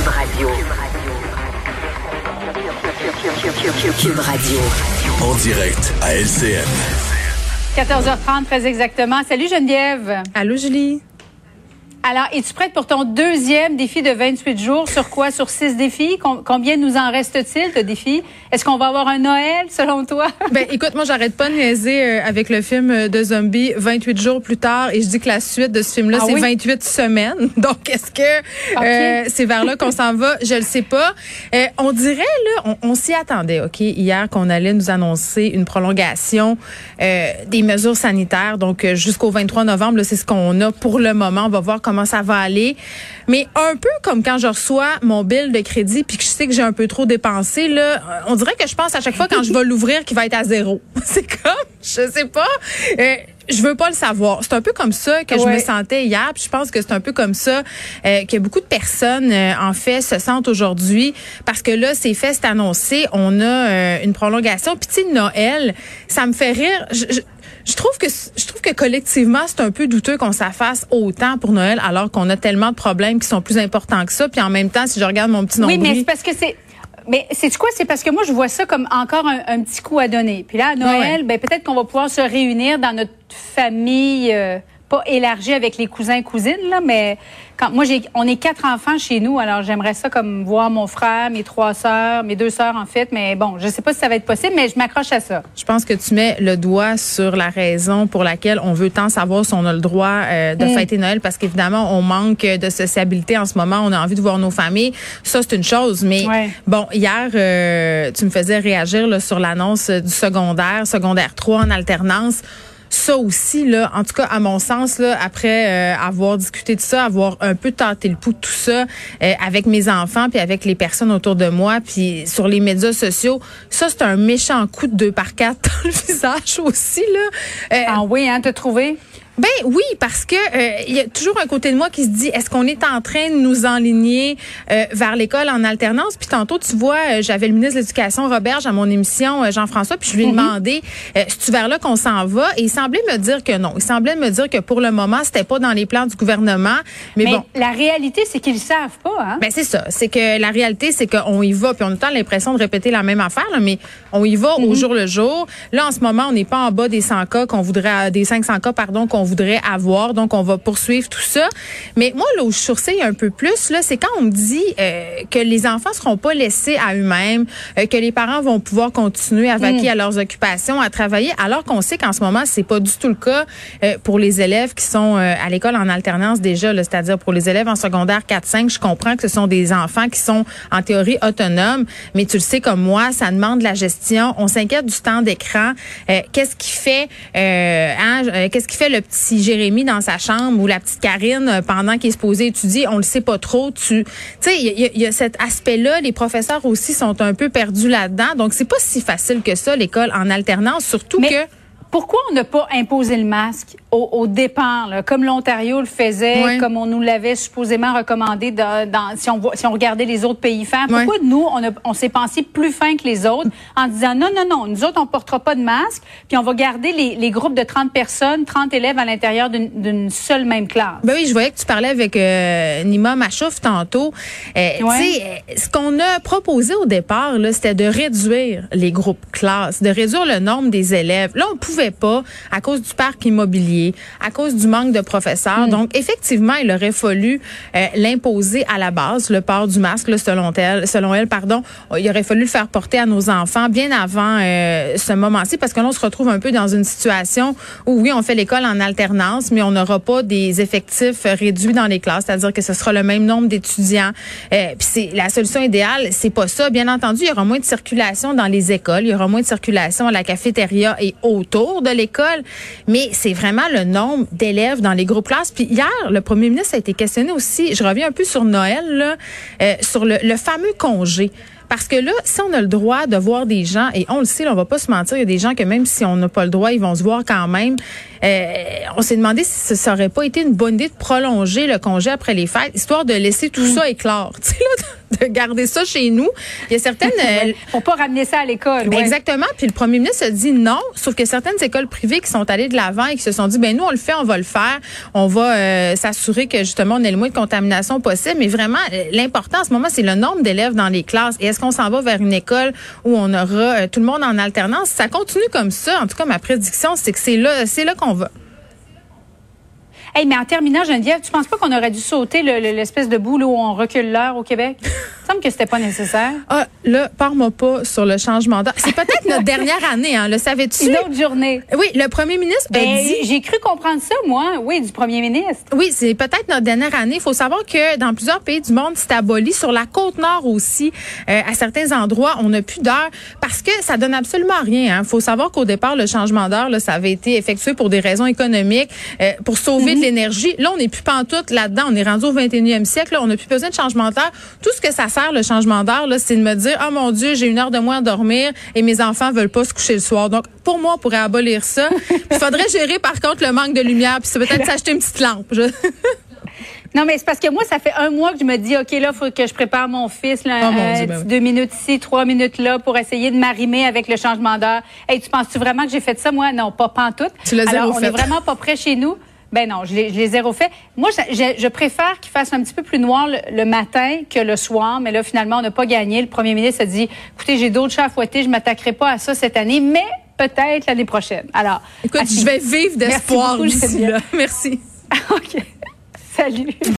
Cube Radio. Cube Radio. En direct à LCN. 14h30, très exactement. Salut Geneviève. Allô, Julie? Alors, es-tu prête pour ton deuxième défi de 28 jours? Sur quoi? Sur six défis? Com- combien nous en reste-t-il de défis? Est-ce qu'on va avoir un Noël, selon toi? Ben, écoute, moi, j'arrête pas de niaiser euh, avec le film euh, de zombie 28 jours plus tard et je dis que la suite de ce film-là, Ah c'est oui? 28 semaines. Donc, est-ce que euh, c'est vers là qu'on s'en va? Je le sais pas. Euh, on dirait, là, on, on s'y attendait, OK, hier qu'on allait nous annoncer une prolongation euh, des mesures sanitaires. Donc, jusqu'au 23 novembre, c'est ce qu'on a pour le moment. On va voir comment ça va aller. Mais un peu comme quand je reçois mon bill de crédit puis que je sais que j'ai un peu trop dépensé, là, on dirait que je pense à chaque fois quand je vais l'ouvrir qu'il va être à zéro. C'est comme, je sais pas. Euh, je veux pas le savoir. C'est un peu comme ça que je me sentais hier. Puis je pense que c'est un peu comme ça euh, que beaucoup de personnes, euh, en fait, se sentent aujourd'hui. Parce que là, c'est fait, c'est annoncé. On a euh, une prolongation. Puis tu sais, Noël, ça me fait rire. Je, je- je trouve que je trouve que collectivement c'est un peu douteux qu'on s'affasse autant pour Noël alors qu'on a tellement de problèmes qui sont plus importants que ça puis en même temps si je regarde mon petit Oui, nombril mais c'est parce que c'est. Mais c'est quoi? C'est parce que moi, je vois ça comme encore un, un petit coup à donner. Puis là, à Noël, ouais. ben, peut-être qu'on va pouvoir se réunir dans notre famille, euh, pas élargie avec les cousins et cousines, là, mais quand moi, j'ai, on est quatre enfants chez nous, alors j'aimerais ça comme voir mon frère, mes trois sœurs, mes deux sœurs, en fait, mais bon, je sais pas si ça va être possible, mais je m'accroche à ça. Je pense que tu mets le doigt sur la raison pour laquelle on veut tant savoir si on a le droit euh, de Mm. fêter Noël parce qu'évidemment on manque de sociabilité en ce moment, on a envie de voir nos familles. Ça c'est une chose, mais Ouais. bon hier euh, tu me faisais réagir là, sur l'annonce du secondaire, secondaire 3 en alternance. Ça aussi, là, en tout cas, à mon sens, là, après euh, avoir discuté de ça, avoir un peu tenté le pouls de tout ça euh, avec mes enfants puis avec les personnes autour de moi, puis sur les médias sociaux, ça, c'est un méchant coup de deux par quatre dans le visage aussi, là. Euh, Ah oui, hein, t'as trouvé? Ben oui, parce que euh, il y a toujours un côté de moi qui se dit est-ce qu'on est en train de nous enligner euh, vers l'école en alternance? Puis tantôt tu vois, euh, j'avais le ministre de l'Éducation Roberge à mon émission euh, Jean-François, puis je lui ai demandé euh, c'est vers là qu'on s'en va? Et il semblait me dire que non. Il semblait me dire que pour le moment, c'était pas dans les plans du gouvernement, mais, Mais bon. la réalité, c'est qu'ils savent pas, hein? Ben c'est ça, c'est que la réalité c'est qu'on y va puis on a tant l'impression de répéter la même affaire là, mais on y va au jour le jour. Là en ce moment, on n'est pas en bas des 100 cas qu'on voudrait des 500 cas pardon qu'on voudrait avoir, donc on va poursuivre tout ça. Mais moi là où je sourcille un peu plus là, c'est quand on me dit euh, que les enfants seront pas laissés à eux-mêmes, euh, que les parents vont pouvoir continuer à vaquer à leurs occupations, à travailler alors qu'on sait qu'en ce moment, c'est pas du tout le cas euh, pour les élèves qui sont à l'école en alternance déjà, là, c'est-à-dire pour les élèves en secondaire 4-5, je comprends que ce sont des enfants qui sont en théorie autonomes, mais tu le sais comme moi, ça demande de la gestion. On s'inquiète du temps d'écran. Qu'est-ce qui fait, hein, qu'est-ce qui fait le petit Jérémy dans sa chambre ou la petite Karine euh, pendant qu'il est supposé étudier? On le sait pas trop. Tu, sais, il y, a- il y a cet aspect-là. Les professeurs aussi sont un peu perdus là-dedans. Donc c'est pas si facile que ça l'école en alternance, surtout Mais que pourquoi on n'a pas imposé le masque au, au départ, là, comme l'Ontario le faisait, comme on nous l'avait supposément recommandé dans, dans- si, on, voit- si on regardait les autres pays faire? Pourquoi nous, on, s'est pensé plus fin que les autres en disant non, non, non, nous autres, on portera pas de masque, puis on va garder les, les groupes de 30 personnes, 30 élèves à l'intérieur d'une seule même classe? Ben oui, je voyais que tu parlais avec euh, Nima Machouf tantôt. Euh, Ouais. Tu sais, euh, ce qu'on a proposé au départ, c'était de réduire les groupes classes, de réduire le nombre des élèves. Là, on pouvait pas à cause du parc immobilier, à cause du manque de professeurs. Hmm. Donc, effectivement, il aurait fallu euh, l'imposer à la base, le port du masque, là, selon elle, selon elle, pardon. Il aurait fallu le faire porter à nos enfants bien avant euh, ce moment-ci, parce que là, on se retrouve un peu dans une situation où oui, on fait l'école en alternance, mais on n'aura pas des effectifs réduits dans les classes, c'est-à-dire que ce sera le même nombre d'étudiants. Euh, Puis c'est la solution idéale, c'est pas ça. Bien entendu, il y aura moins de circulation dans les écoles, il y aura moins de circulation à la cafétéria et autour de l'école, mais c'est vraiment le nombre d'élèves dans les groupes classes. Puis hier, le premier ministre a été questionné aussi. Je reviens un peu sur Noël, là, euh, sur le, le fameux congé. Parce que là, si on a le droit de voir des gens, et on le sait, là, on va pas se mentir, il y a des gens que même si on n'a pas le droit, ils vont se voir quand même. Euh, on s'est demandé si ça aurait pas été une bonne idée de prolonger le congé après les fêtes, histoire de laisser tout ça éclore. Tu sais, là, de de garder ça chez nous. Il y a certaines... euh, Pour pas ramener ça à l'école. Exactement. Puis le premier ministre a dit non, sauf que certaines écoles privées qui sont allées de l'avant et qui se sont dit, ben nous, on le fait, on va le faire. On va euh, s'assurer que justement, on ait le moins de contamination possible. Mais vraiment, euh, l'important en ce moment, c'est le nombre d'élèves dans les classes. Et est-ce qu'on s'en va vers une école où on aura tout le monde en alternance? Ça continue comme ça. En tout cas, ma prédiction, c'est que c'est là, c'est là qu'on va. Hey, mais en terminant, Geneviève, tu penses pas qu'on aurait dû sauter l'espèce de boule où on recule l'heure au Québec? Semble que c'était pas nécessaire. Ah, là, parle-moi pas sur le changement d'heure. C'est peut-être notre dernière année, hein, le savais-tu? Une autre journée. Oui, le premier ministre ben, dit... J'ai cru comprendre ça, moi, oui, du premier ministre. Oui, c'est peut-être notre dernière année. Il faut savoir que dans plusieurs pays du monde, c'est aboli. Sur la côte nord aussi, euh, à certains endroits, on n'a plus d'heure parce que ça donne absolument rien. Il hein. faut savoir qu'au départ, le changement d'heure, ça avait été effectué pour des raisons économiques, euh, pour sauver de l'énergie. Là, on n'est plus pantoute là-dedans. On est rendu au 21e siècle. Là, on n'a plus besoin de changement d'heure. Tout ce que ça sert, le changement d'heure, c'est de me dire, oh mon Dieu, j'ai une heure de moins à dormir et mes enfants veulent pas se coucher le soir. Donc, pour moi, on pourrait abolir ça. Il faudrait gérer, par contre, le manque de lumière. Puis peut-être s'acheter une petite lampe. Non, mais c'est parce que moi, ça fait un mois que je me dis, OK, là, il faut que je prépare mon fils, là, oh, euh, ben deux minutes ici, trois minutes là, pour essayer de m'arrimer avec le changement d'heure. Hey, tu penses-tu vraiment que j'ai fait ça? Moi, non, pas pantoute. Tu l'as Alors, on fait. est vraiment pas près chez nous. Ben non, je l'ai, zéro fait. Moi, je, je, préfère qu'il fasse un petit peu plus noir le, matin que le soir, mais là, finalement, on n'a pas gagné. Le premier ministre a dit, écoutez, j'ai d'autres chats à fouetter, je m'attaquerai pas à ça cette année, mais peut-être l'année prochaine. Alors, écoute, je vais vivre d'espoir Merci là. Merci. OK. Salut.